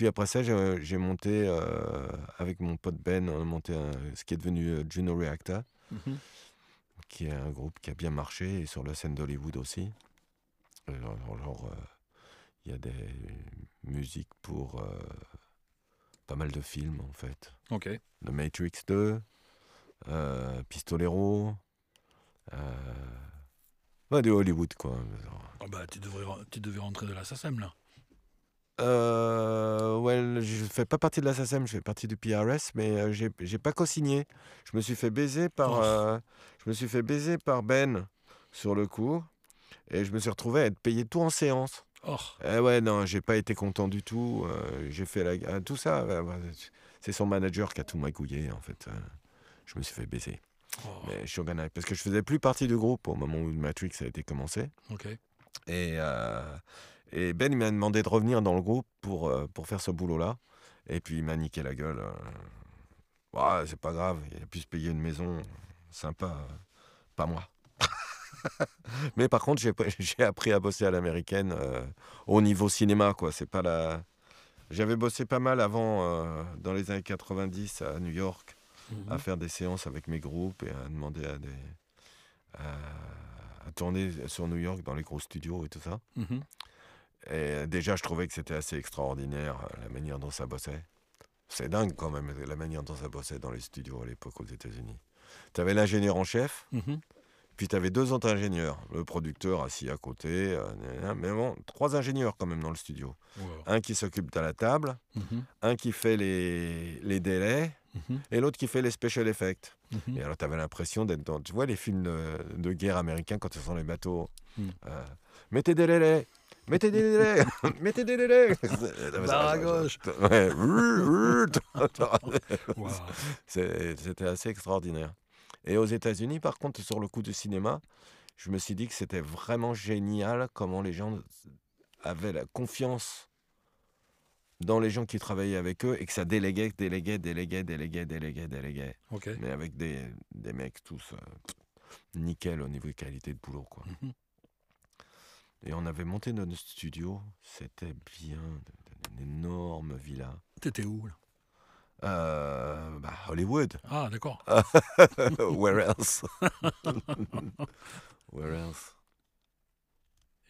puis après ça, j'ai j'ai monté, euh, avec mon pote Ben, on a monté un- ce qui est devenu euh, Juno Reactor, Mhm. qui est un groupe qui a bien marché, et sur la scène d'Hollywood aussi. Euh, il y a des musiques pour euh, pas mal de films, en fait. Ok. The Matrix 2, euh, Pistolero, euh, ouais, de Hollywood, quoi. Ah bah, tu, devrais, tu devais rentrer de la SACEM, là. Euh, ouais, je fais pas partie de la SACEM, je fais partie du PRS, mais euh, j'ai j'ai pas co-signé. Je me suis fait baiser par, euh, je me suis fait baiser par Ben sur le coup, et je me suis retrouvé à être payé tout en séance. Oh, Eh ouais, non, j'ai pas été content du tout. euh, j'ai fait la, ah, tout ça. c'est son manager qui a tout magouillé en fait. je me suis fait baiser. oh, Mais je suis organi- parce que je faisais plus partie du groupe au moment où Matrix a été commencé. ok. Et, euh, et Ben il m'a demandé de revenir dans le groupe pour, euh, pour faire ce boulot-là. Et puis il m'a niqué la gueule. euh. Ouais, c'est pas grave, il a pu se payer une maison sympa. Pas moi. Mais par contre, j'ai appris à bosser à l'américaine euh, au niveau cinéma. quoi. C'est pas la... J'avais bossé pas mal avant, euh, dans les années 90, à New York à faire des séances avec mes groupes et à demander à des à, à tourner sur New York dans les gros studios et tout ça. Mhm. Et déjà, je trouvais que c'était assez extraordinaire euh, la manière dont ça bossait. C'est dingue quand même la manière dont ça bossait dans les studios à l'époque aux États-Unis. Tu avais l'ingénieur en chef, Mhm. puis tu avais deux autres ingénieurs, le producteur assis à côté, euh, mais bon, trois ingénieurs quand même dans le studio. Wow. Un qui s'occupe de la table, Mhm. un qui fait les, les délais, Mhm. et l'autre qui fait les special effects. Mhm. Et alors, tu avais l'impression d'être dans. Tu vois les films de, de guerre américains quand ils sont les bateaux Mm. euh, Mettez des délais Mettez des délais Mettez des Barre à gauche. Ouais. Wow. C'était assez extraordinaire. Et aux États-Unis, par contre, sur le coup du cinéma, je me suis dit que c'était vraiment génial comment les gens avaient la confiance dans les gens qui travaillaient avec eux et que ça déléguait, déléguait, déléguait, déléguait, déléguait, déléguait. Mais avec des, des mecs tous euh, nickel au niveau de qualité de boulot. Quoi. Mhm. Et on avait monté notre studio, c'était bien, une énorme villa. T'étais où, là? Euh, bah, Hollywood. Ah, d'accord. Where else? Where else?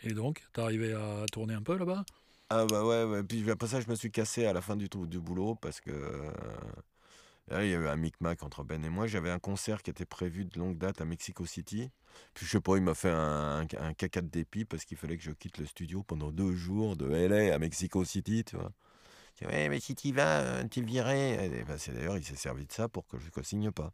Et donc, t'es arrivé à tourner un peu là-bas? Ah bah ouais, ouais, puis après ça je me suis cassé à la fin du, du boulot parce que euh, il y a eu un micmac entre Ben et moi. J'avais un concert qui était prévu de longue date à Mexico City. Puis je sais pas, il m'a fait un, caca de dépit parce qu'il fallait que je quitte le studio pendant deux jours de LA à Mexico City, tu vois. Ouais, mais si tu vas, euh, virais. Et ben, c'est d'ailleurs, il s'est servi de ça pour que je ne signe pas.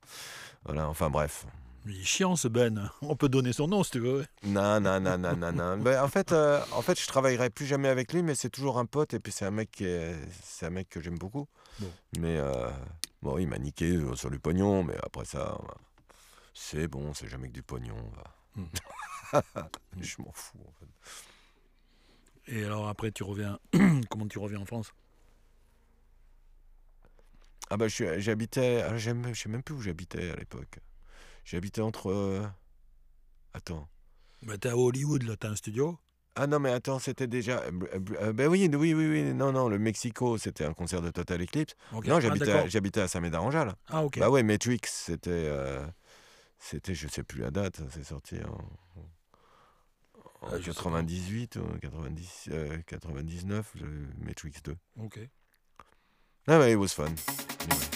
Voilà, enfin bref. Il est chiant, ce Ben. On peut donner son nom, si tu veux. Non, non, non, non, non, non. Ben, en, fait, euh, en fait, je travaillerai plus jamais avec lui, mais c'est toujours un pote et puis c'est un mec qui est- c'est un mec que j'aime beaucoup. Bon. Mais euh, bon, il m'a niqué euh, sur du pognon, mais après ça, c'est bon, c'est jamais que du pognon. va. je m'en fous. En fait. Et alors, après, tu reviens. Comment tu reviens en France? Ah bah, je j'habitais, ah, j'aime- je sais même plus où j'habitais à l'époque. J'habitais entre. euh, Attends. bah, T'es à Hollywood, là, t'as un studio? Ah non, mais attends, c'était déjà. euh, euh, ben oui, oui, oui, oui. Non, non, le Mexico, c'était un concert de Total Eclipse. Ok. Non, Ah, j'habitais, à- j'habitais à Saint-Médard-en-Jalles. Ah, ok. Bah ouais, Matrix, c'était. euh, c'était, je sais plus la date, c'est sorti en. En Ah. 98 ou 90, euh, 99, le Matrix 2. Ok. Ah ouais, it was fun. Anyway.